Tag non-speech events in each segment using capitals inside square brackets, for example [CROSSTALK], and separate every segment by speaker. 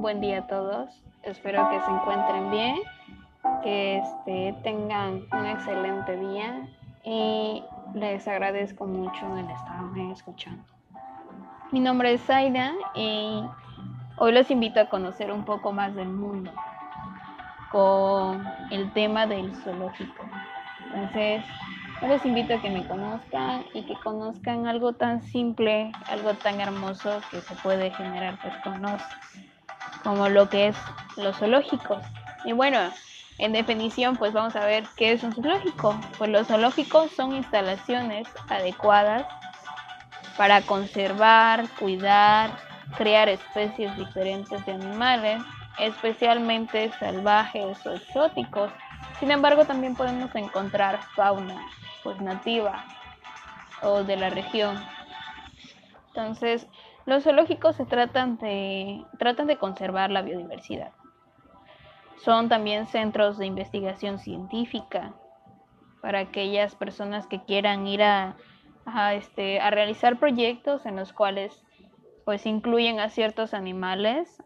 Speaker 1: Buen día a todos. Espero que se encuentren bien, que este, tengan un excelente día y les agradezco mucho el estarme escuchando. Mi nombre es Zaida y hoy los invito a conocer un poco más del mundo con el tema del zoológico. Entonces, les invito a que me conozcan y que conozcan algo tan simple, algo tan hermoso que se puede generar pues con los, como lo que es los zoológicos. Y bueno, en definición pues vamos a ver qué es un zoológico. Pues los zoológicos son instalaciones adecuadas para conservar, cuidar, crear especies diferentes de animales, especialmente salvajes o exóticos. Sin embargo, también podemos encontrar fauna pues nativa o de la región. Entonces, los zoológicos se tratan de, tratan de conservar la biodiversidad. Son también centros de investigación científica para aquellas personas que quieran ir a, este, a realizar proyectos en los cuales pues incluyen a ciertos animales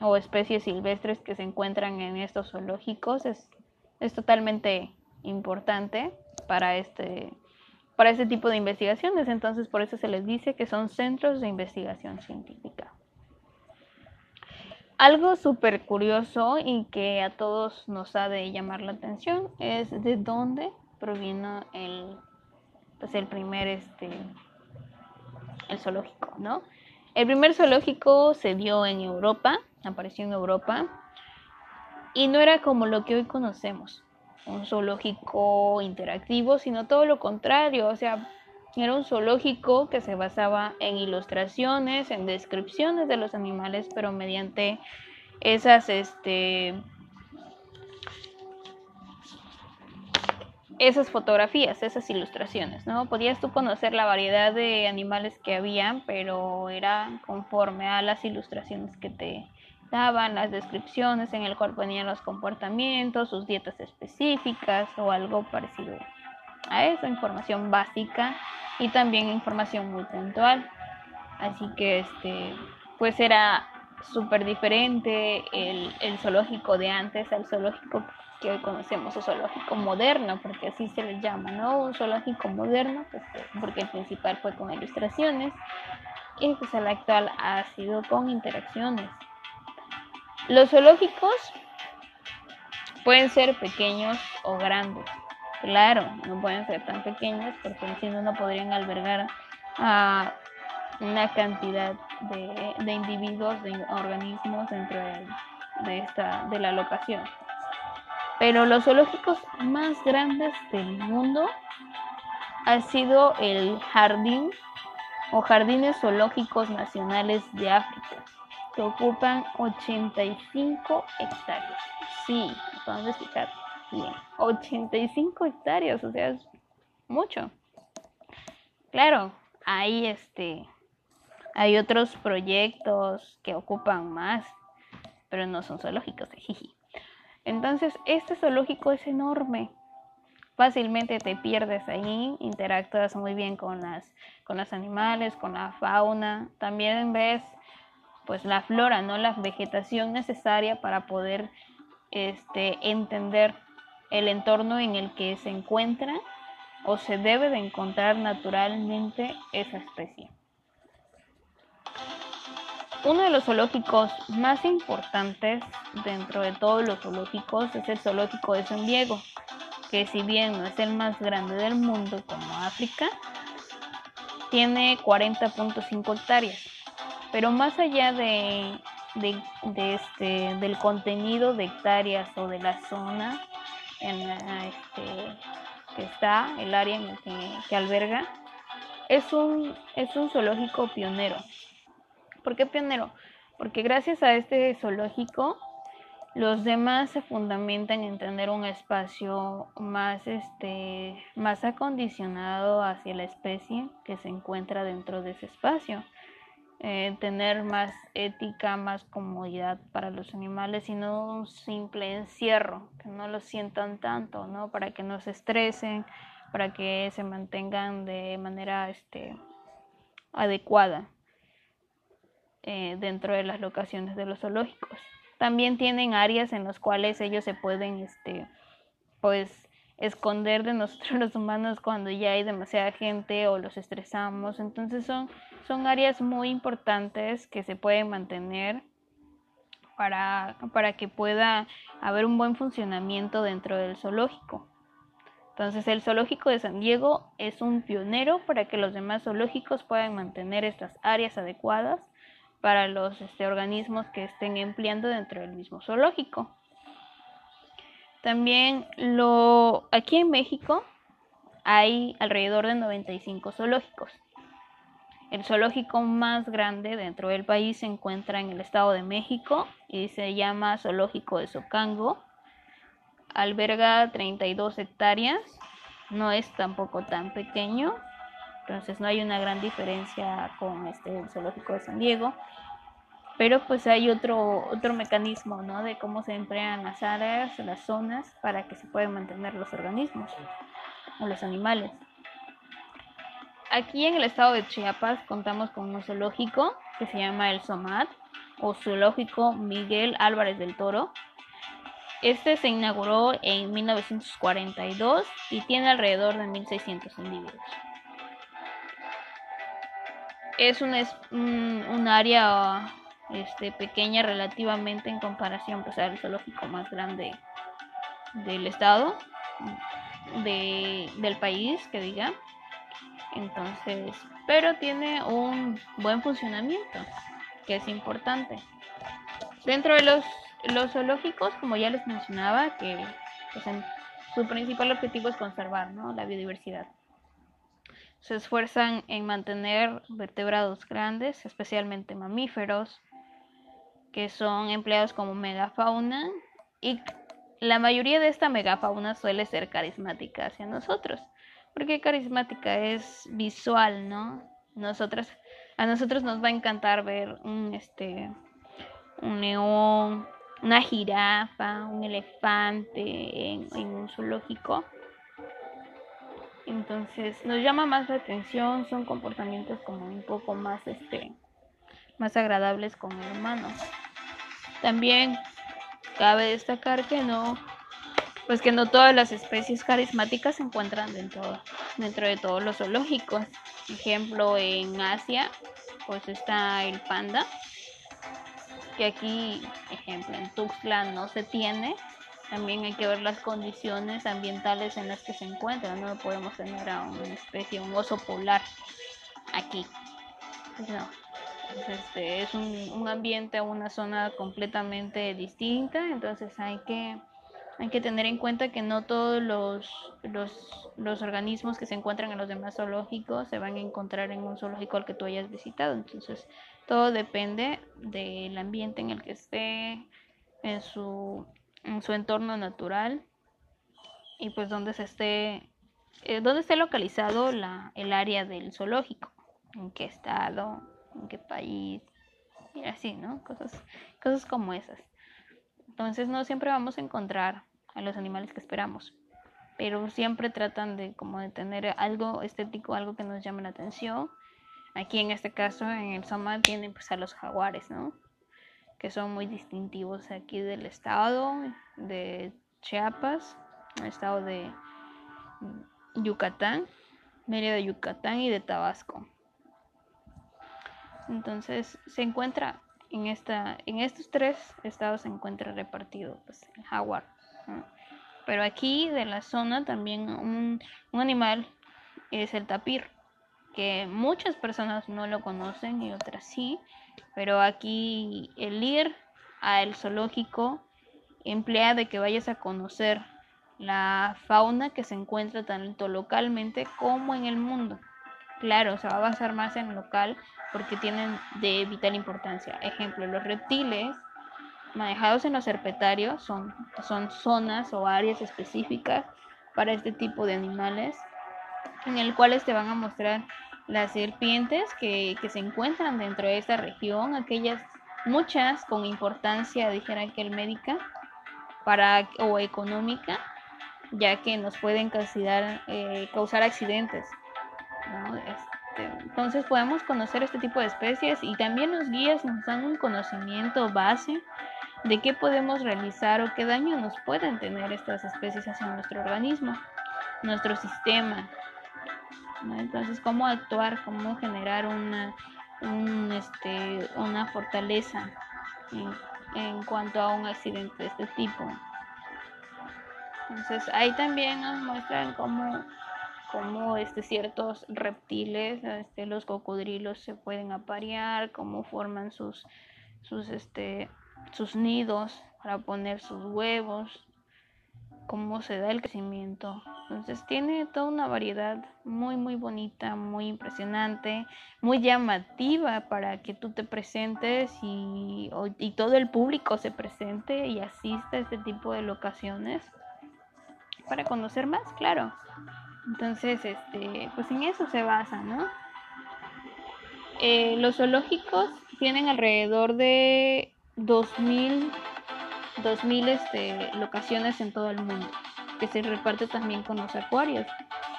Speaker 1: o especies silvestres que se encuentran en estos zoológicos. Es, es totalmente importante para este, para este tipo de investigaciones. Entonces, por eso se les dice que son centros de investigación científica. Algo súper curioso y que a todos nos ha de llamar la atención es de dónde provino el, pues el primer este, el zoológico, ¿no? El primer zoológico se dio en Europa, apareció en Europa, y no era como lo que hoy conocemos un zoológico interactivo, sino todo lo contrario, o sea, era un zoológico que se basaba en ilustraciones, en descripciones de los animales, pero mediante esas, este, esas fotografías, esas ilustraciones, ¿no? Podías tú conocer la variedad de animales que había, pero era conforme a las ilustraciones que te, daban las descripciones en el cual ponían los comportamientos, sus dietas específicas o algo parecido a eso, información básica y también información muy puntual. Así que este, pues era súper diferente el, el, zoológico de antes al zoológico que hoy conocemos, o zoológico moderno, porque así se le llama, ¿no? Un zoológico moderno, pues, porque el principal fue con ilustraciones y pues el actual ha sido con interacciones. Los zoológicos pueden ser pequeños o grandes. Claro, no pueden ser tan pequeños porque si no, no podrían albergar a una cantidad de, individuos, de organismos dentro de, esta, de la locación. Pero los zoológicos más grandes del mundo ha sido el jardín o jardines zoológicos nacionales de África ocupan 85 hectáreas. Sí, vamos a explicar bien. 85 hectáreas, o sea, es mucho. Claro, hay este hay otros proyectos que ocupan más, pero no son zoológicos. Entonces, este zoológico es enorme. Fácilmente te pierdes ahí, interactúas muy bien con las con los animales, con la fauna. También ves pues la flora, ¿no? La vegetación necesaria para poder este, entender el entorno en el que se encuentra o se debe de encontrar naturalmente esa especie. Uno de los zoológicos más importantes dentro de todos los zoológicos es el zoológico de San Diego, que si bien no es el más grande del mundo como África, tiene 40.5 hectáreas pero más allá de, este, del contenido de hectáreas o de la zona en la este, que está, el área en que, alberga, es un, es un zoológico pionero. ¿Por qué pionero? Porque gracias a este zoológico los demás se fundamentan en tener un espacio más, este, más acondicionado hacia la especie que se encuentra dentro de ese espacio. Eh, tener más ética, más comodidad para los animales y no un simple encierro, que no lo sientan tanto, ¿no? Para que no se estresen, para que se mantengan de manera este, adecuada. eh, dentro de las locaciones de los zoológicos. También tienen áreas en las cuales ellos se pueden, este, pues, esconder de nosotros [LAUGHS] los humanos cuando ya hay demasiada gente o los estresamos. Entonces son, son áreas muy importantes que se pueden mantener para, para que pueda haber un buen funcionamiento dentro del zoológico. Entonces el zoológico de San Diego es un pionero para que los demás zoológicos puedan mantener estas áreas adecuadas para los este, organismos que estén empleando dentro del mismo zoológico. También lo aquí en México hay alrededor de 95 zoológicos. El zoológico más grande dentro del país se encuentra en el Estado de México y se llama Zoológico de Socango. Alberga 32 hectáreas, no es tampoco tan pequeño, entonces no hay una gran diferencia con este el zoológico de San Diego pero pues hay otro, otro mecanismo, ¿no? De cómo se emplean las áreas, las zonas, para que se puedan mantener los organismos o los animales. Aquí en el estado de Chiapas contamos con un zoológico que se llama el SOMAT o Zoológico Miguel Álvarez del Toro. Este se inauguró en 1942 y tiene alrededor de 1.600 individuos. Es un, un, un área este, pequeña relativamente en comparación pues, al zoológico más grande del estado, de, del país, que diga. Entonces, pero tiene un buen funcionamiento, que es importante. Dentro de los, los zoológicos, como ya les mencionaba, que pues, su principal objetivo es conservar ¿no? la biodiversidad. Se esfuerzan en mantener vertebrados grandes, especialmente mamíferos, que son empleados como megafauna y la mayoría de esta megafauna suele ser carismática hacia nosotros, porque carismática es visual, ¿no? Nosotros, a nosotros nos va a encantar ver un, este, un león, una jirafa, un elefante en, en un zoológico. Entonces nos llama más la atención, son comportamientos como un poco más este más agradables con el humano. También cabe destacar que no, pues que no todas las especies carismáticas se encuentran dentro, de todos los zoológicos. Ejemplo, en Asia, pues está el panda, que aquí, ejemplo, en Tuxtla no se tiene. También hay que ver las condiciones ambientales en las que se encuentran. No podemos tener a una especie, un oso polar aquí. Pues no este, es un, ambiente, una zona completamente distinta, entonces hay que, hay que tener en cuenta que no todos los, los, los, organismos que se encuentran en los demás zoológicos se van a encontrar en un zoológico al que tú hayas visitado, entonces todo depende del ambiente en el que esté, en su, en su entorno natural y pues donde se esté, eh, donde esté localizado la, el área del zoológico, en qué estado, en qué país, y así, ¿no? Cosas, cosas como esas. Entonces no siempre vamos a encontrar a los animales que esperamos, pero siempre tratan de como de tener algo estético, algo que nos llame la atención. Aquí en este caso, en el Soma, tienen pues a los jaguares, ¿no? Que son muy distintivos aquí del estado de Chiapas, el estado de Yucatán, medio de Yucatán y de Tabasco. Entonces se encuentra en, esta, en estos tres estados se encuentra repartido pues, el jaguar. Pero aquí de la zona también un, animal es el tapir, que muchas personas no lo conocen y otras sí, pero aquí el ir al zoológico emplea de que vayas a conocer la fauna que se encuentra tanto localmente como en el mundo. Claro, se va a basar más en local porque tienen de vital importancia. Ejemplo, los reptiles manejados en los herpetarios son, son zonas o áreas específicas para este tipo de animales, en el cual te van a mostrar las serpientes que, que se encuentran dentro de esta región, aquellas muchas con importancia, dijera que el médica, para, o económica, ya que nos pueden causar, eh, causar accidentes. este, entonces podemos conocer este tipo de especies y también los guías nos dan un conocimiento base de qué podemos realizar o qué daño nos pueden tener estas especies hacia nuestro organismo, nuestro sistema. Entonces, cómo actuar, cómo generar una, este, una fortaleza en, en cuanto a un accidente de este tipo. Entonces ahí también nos muestran cómo, cómo este, ciertos reptiles, este, los cocodrilos se pueden aparear, cómo forman sus, sus, este, sus nidos para poner sus huevos, cómo se da el crecimiento. Entonces tiene toda una variedad muy muy bonita, muy impresionante, muy llamativa para que tú te presentes y, y todo el público se presente y asista a este tipo de locaciones para conocer más, claro. Entonces, este, pues en eso se basa, ¿no? Eh, los zoológicos tienen alrededor de 2000, 2000 este, locaciones en todo el mundo, que se reparte también con los acuarios,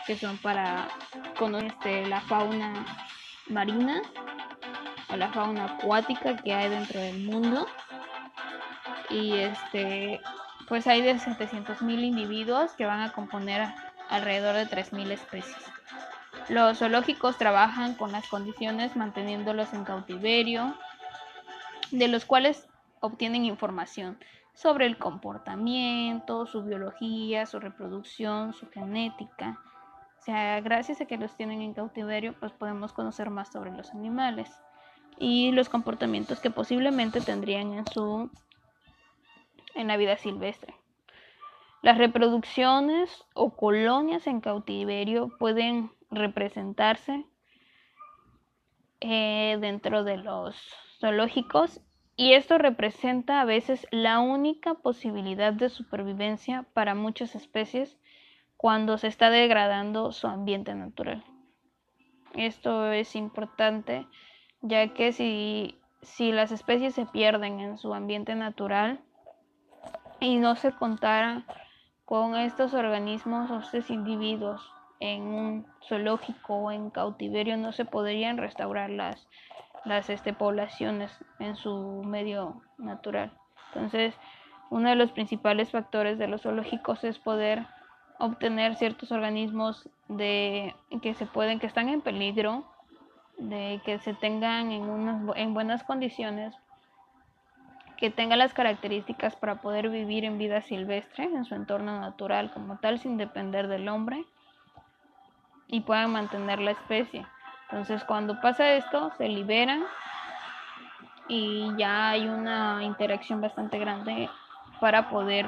Speaker 1: que son para con este, la fauna marina o la fauna acuática que hay dentro del mundo. Y este pues hay de 700.000 individuos que van a componer alrededor de 3.000 especies. Los zoológicos trabajan con las condiciones manteniéndolos en cautiverio, de los cuales obtienen información sobre el comportamiento, su biología, su reproducción, su genética. O sea, gracias a que los tienen en cautiverio, pues podemos conocer más sobre los animales y los comportamientos que posiblemente tendrían en su en la vida silvestre. Las reproducciones o colonias en cautiverio pueden representarse eh, dentro de los zoológicos y esto representa a veces la única posibilidad de supervivencia para muchas especies cuando se está degradando su ambiente natural. Esto es importante ya que si, si las especies se pierden en su ambiente natural, y no se contara con estos organismos o estos individuos en un zoológico o en cautiverio no se podrían restaurar las, las este, poblaciones en su medio natural. Entonces, uno de los principales factores de los zoológicos es poder obtener ciertos organismos de que se pueden que están en peligro de que se tengan en unas en buenas condiciones que tenga las características para poder vivir en vida silvestre, en su entorno natural como tal, sin depender del hombre, y puedan mantener la especie. Entonces, cuando pasa esto, se liberan y ya hay una interacción bastante grande para poder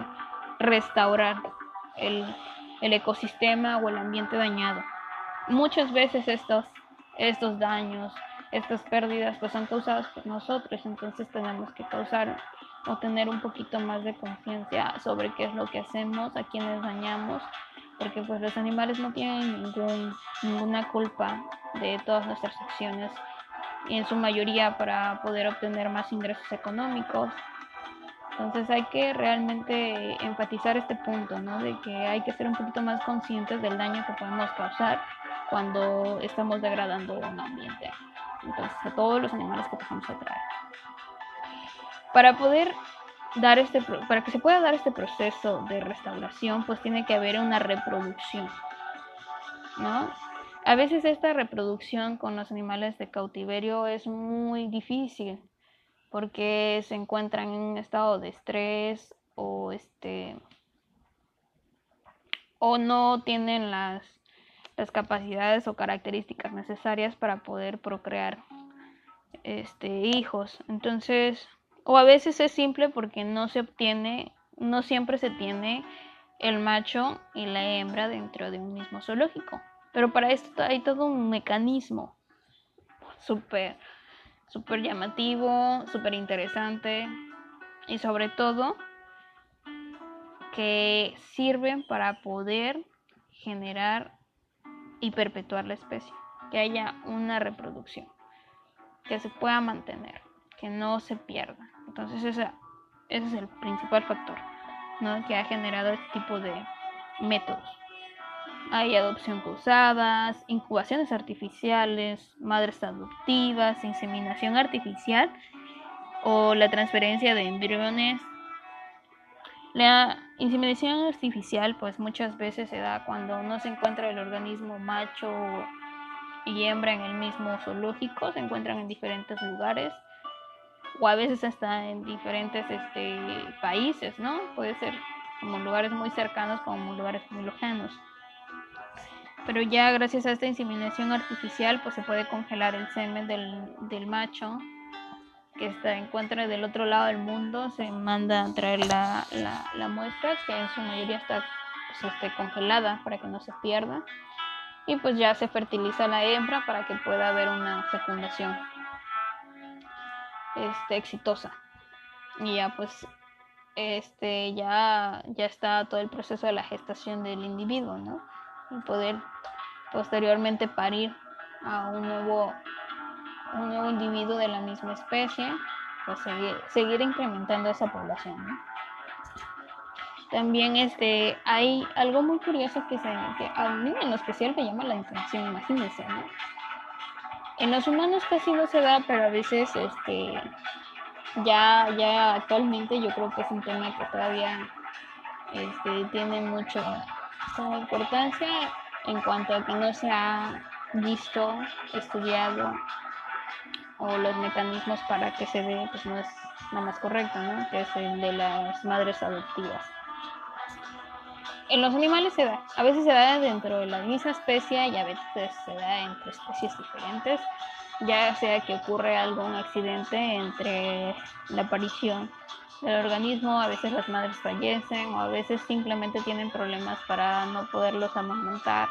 Speaker 1: restaurar el, ecosistema o el ambiente dañado. Muchas veces estos, estos daños estas pérdidas pues son causadas por nosotros, entonces tenemos que causar o tener un poquito más de conciencia sobre qué es lo que hacemos, a quienes dañamos, porque pues los animales no tienen ningún, ninguna culpa de todas nuestras acciones en su mayoría para poder obtener más ingresos económicos. Entonces hay que realmente enfatizar este punto, ¿no? De que hay que ser un poquito más conscientes del daño que podemos causar cuando estamos degradando un ambiente entonces a todos los animales que pasamos a traer. Para poder dar este para que se pueda dar este proceso de restauración, pues tiene que haber una reproducción. ¿No? A veces esta reproducción con los animales de cautiverio es muy difícil porque se encuentran en un estado de estrés o este o no tienen las las capacidades o características necesarias para poder procrear este, hijos. Entonces, o a veces es simple porque no se obtiene, no siempre se tiene el macho y la hembra dentro de un mismo zoológico. Pero para esto hay todo un mecanismo súper, llamativo, súper interesante y sobre todo que sirven para poder generar y perpetuar la especie, que haya una reproducción, que se pueda mantener, que no se pierda. Entonces ese, es el principal factor ¿no? que ha generado este tipo de métodos. hay adopción cruzadas, incubaciones artificiales, madres adoptivas, inseminación artificial o la transferencia de embriones. La inseminación artificial pues muchas veces se da cuando no se encuentra el organismo macho y hembra en el mismo zoológico, se encuentran en diferentes lugares o a veces hasta en diferentes este, países, ¿no? Puede ser como lugares muy cercanos como lugares muy lejanos. Pero ya gracias a esta inseminación artificial pues se puede congelar el semen del, del macho que se encuentra del otro lado del mundo, se manda a traer la, la, muestra, que en su mayoría está pues, este, congelada para que no se pierda. Y pues ya se fertiliza la hembra para que pueda haber una fecundación este, exitosa. Y ya pues este ya, ya está todo el proceso de la gestación del individuo, ¿no? Y poder posteriormente parir a un nuevo un nuevo individuo de la misma especie, pues seguir, seguir incrementando esa población. También este, hay algo muy curioso que, se, que a mí en lo especial me llama la atención, imagínense, ¿no? En los humanos casi no se da, pero a veces este, ya, ya actualmente yo creo que es un tema que todavía este, tiene mucho importancia en cuanto a que no se ha visto, estudiado o los mecanismos para que se dé, pues no es lo más correcto, ¿no? Que es el de las madres adoptivas. En los animales se da, a veces se da dentro de la misma especie y a veces se da entre especies diferentes, ya sea que ocurre algún accidente entre la aparición del organismo, a veces las madres fallecen o a veces simplemente tienen problemas para no poderlos amamantar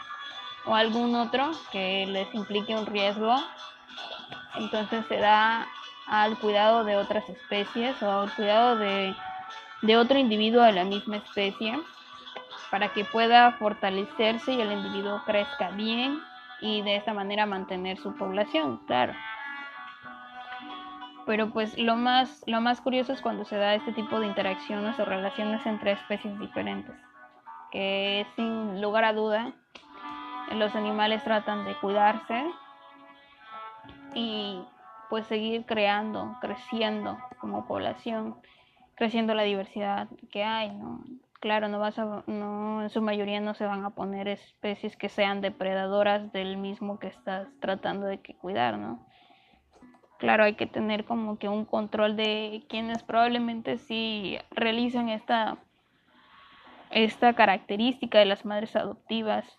Speaker 1: o algún otro que les implique un riesgo. Entonces se da al cuidado de otras especies o al cuidado de, otro individuo de la misma especie para que pueda fortalecerse y el individuo crezca bien y de esta manera mantener su población, claro. Pero pues lo más, lo más curioso es cuando se da este tipo de interacciones o relaciones entre especies diferentes, que sin lugar a duda los animales tratan de cuidarse y pues seguir creando, creciendo como población, creciendo la diversidad que hay, ¿no? Claro, no vas a, no, en su mayoría no se van a poner especies que sean depredadoras del mismo que estás tratando de que cuidar, ¿no? Claro, hay que tener como que un control de quienes probablemente sí realizan esta, esta característica de las madres adoptivas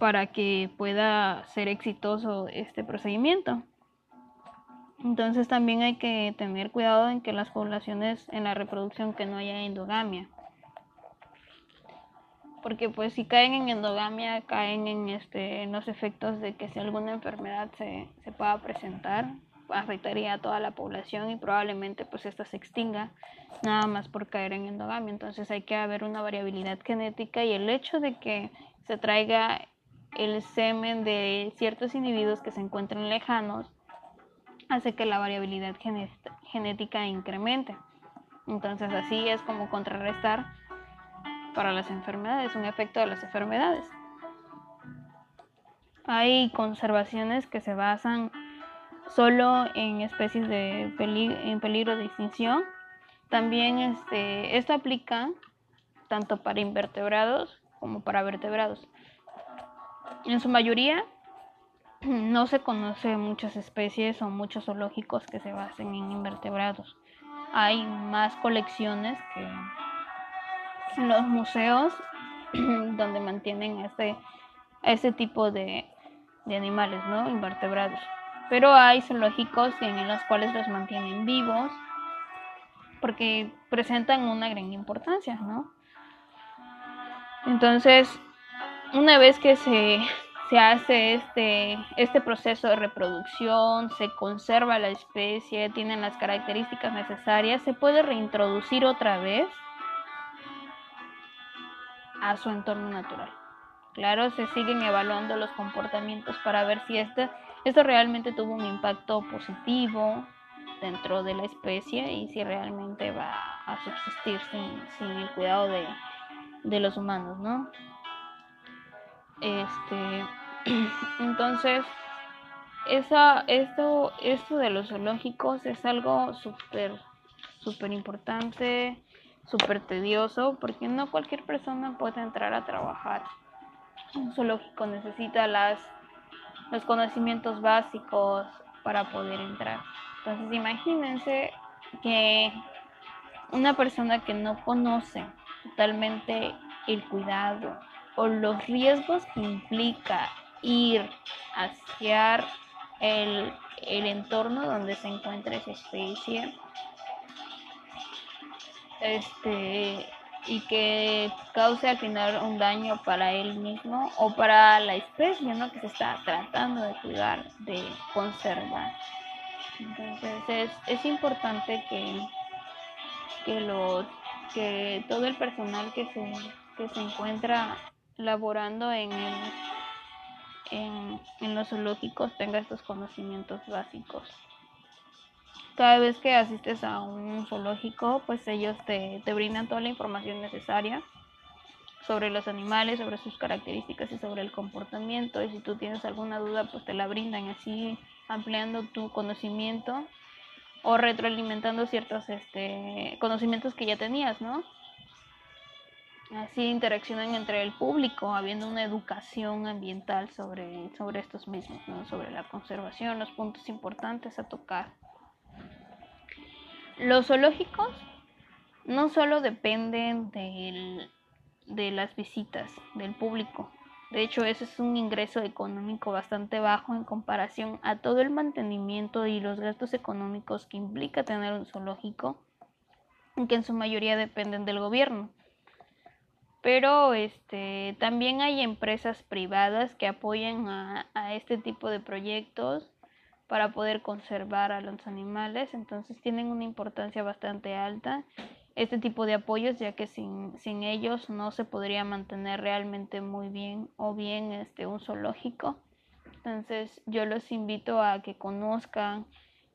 Speaker 1: para que pueda ser exitoso este procedimiento. Entonces también hay que tener cuidado en que las poblaciones en la reproducción que no haya endogamia. Porque pues si caen en endogamia caen en este en los efectos de que si alguna enfermedad se, se pueda presentar afectaría a toda la población y probablemente pues esta se extinga nada más por caer en endogamia. Entonces hay que haber una variabilidad genética y el hecho de que se traiga el semen de ciertos individuos que se encuentran lejanos hace que la variabilidad genética incremente. Entonces así es como contrarrestar para las enfermedades, un efecto de las enfermedades. Hay conservaciones que se basan solo en especies de en peligro de extinción. También este, esto aplica tanto para invertebrados como para vertebrados. En su mayoría [CLEARS THROAT] no se conoce muchas especies o muchos zoológicos que se basen en invertebrados. Hay más colecciones que los museos [CLEARS THROAT] donde mantienen este, este tipo de, de animales, ¿no? Invertebrados. Pero hay zoológicos en los cuales los mantienen vivos porque presentan una gran importancia, ¿no? Entonces, una vez que se, hace este, este proceso de reproducción, se conserva la especie, tienen las características necesarias, se puede reintroducir otra vez a su entorno natural. Claro, se siguen evaluando los comportamientos para ver si este, esto realmente tuvo un impacto positivo dentro de la especie y si realmente va a subsistir sin, el cuidado de, de los humanos, ¿no? Este, [CLEARS THROAT] entonces, esa, esto, esto de los zoológicos es algo súper, súper importante, súper tedioso, porque no cualquier persona puede entrar a trabajar. Un zoológico necesita las, los conocimientos básicos para poder entrar. Entonces, imagínense que una persona que no conoce totalmente el cuidado o los riesgos que implica ir hacia el, el entorno donde se encuentra esa especie este y que cause al final un daño para él mismo o para la especie ¿no? que se está tratando de cuidar, de conservar. Entonces es, es importante que, que, los, que todo el personal que se, que se encuentra laborando en, en, los zoológicos tenga estos conocimientos básicos. Cada vez que asistes a un zoológico, pues ellos te, te brindan toda la información necesaria sobre los animales, sobre sus características y sobre el comportamiento. Y si tú tienes alguna duda, pues te la brindan así ampliando tu conocimiento o retroalimentando ciertos este, conocimientos que ya tenías, ¿no? Así interaccionan entre el público, habiendo una educación ambiental sobre, sobre estos mismos, sobre la conservación, los puntos importantes a tocar. Los zoológicos no solo dependen de las visitas del público, de hecho, ese es un ingreso económico bastante bajo en comparación a todo el mantenimiento y los gastos económicos que implica tener un zoológico, que en su mayoría dependen del gobierno. Pero este, también hay empresas privadas que apoyan a, a este tipo de proyectos para poder conservar a los animales, entonces tienen una importancia bastante alta este tipo de apoyos, ya que sin, sin ellos no se podría mantener realmente muy bien o bien este, un zoológico. Entonces yo los invito a que conozcan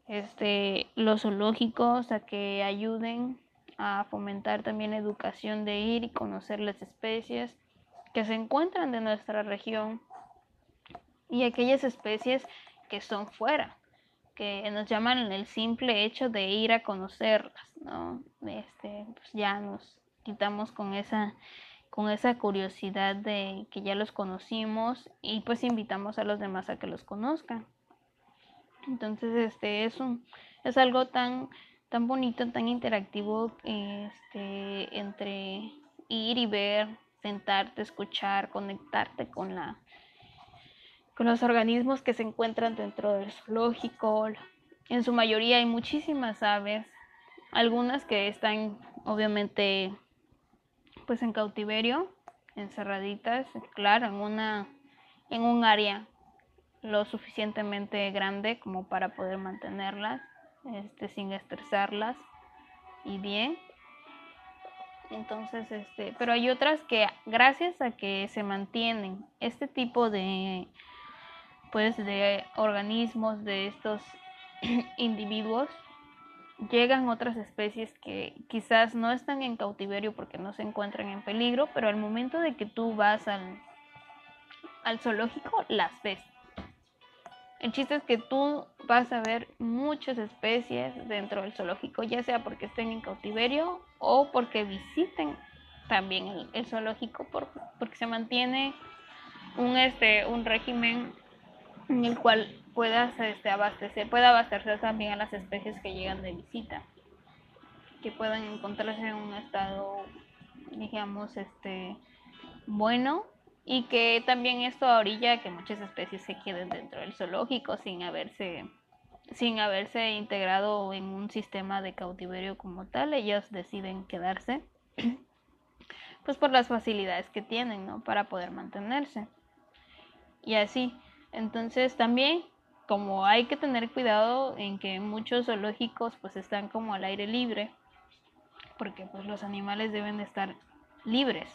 Speaker 1: este, los zoológicos, a que ayuden a fomentar también educación de ir y conocer las especies que se encuentran de nuestra región y aquellas especies que son fuera que nos llaman el simple hecho de ir a conocerlas, ¿no? Este, pues ya nos quitamos con esa con esa curiosidad de que ya los conocimos y pues invitamos a los demás a que los conozcan. Entonces, este es un es algo tan tan bonito, tan interactivo este entre ir y ver, sentarte, escuchar, conectarte con la con los organismos que se encuentran dentro del zoológico. En su mayoría hay muchísimas aves, algunas que están obviamente pues en cautiverio, encerraditas, claro, en una en un área lo suficientemente grande como para poder mantenerlas este sin estresarlas y bien. Entonces, este, pero hay otras que gracias a que se mantienen este tipo de pues de organismos de estos [CLEARS THROAT] individuos llegan otras especies que quizás no están en cautiverio porque no se encuentran en peligro, pero al momento de que tú vas al, al zoológico las ves. El chiste es que tú vas a ver muchas especies dentro del zoológico, ya sea porque estén en cautiverio o porque visiten también el, zoológico porque se mantiene un, este, un régimen en el cual puedas este, abastecer, pueda abastecer también a las especies que llegan de visita, que puedan encontrarse en un estado, digamos, este, bueno y que también esto orilla que muchas especies se queden dentro del zoológico sin haberse sin haberse integrado en un sistema de cautiverio como tal, ellas deciden quedarse [CLEARS THROAT] pues por las facilidades que tienen, ¿no? Para poder mantenerse. Y así, entonces también como hay que tener cuidado en que muchos zoológicos pues están como al aire libre, porque pues los animales deben estar libres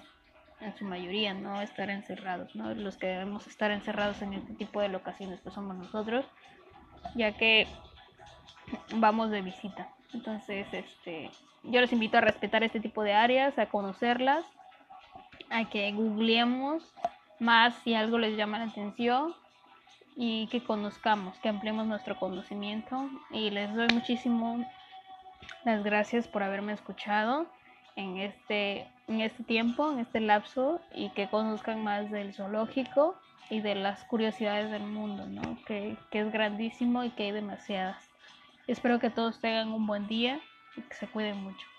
Speaker 1: en su mayoría, no estar encerrados, ¿no? Los que debemos estar encerrados en este tipo de locaciones pues somos nosotros, ya que vamos de visita. Entonces, este, yo les invito a respetar este tipo de áreas, a conocerlas, a que googleemos más si algo les llama la atención y que conozcamos, que ampliemos nuestro conocimiento. Y les doy muchísimo las gracias por haberme escuchado en este, en este tiempo, en este lapso, y que conozcan más del zoológico y de las curiosidades del mundo, ¿no? que, que es grandísimo y que hay demasiadas. Espero que todos tengan un buen día y que se cuiden mucho.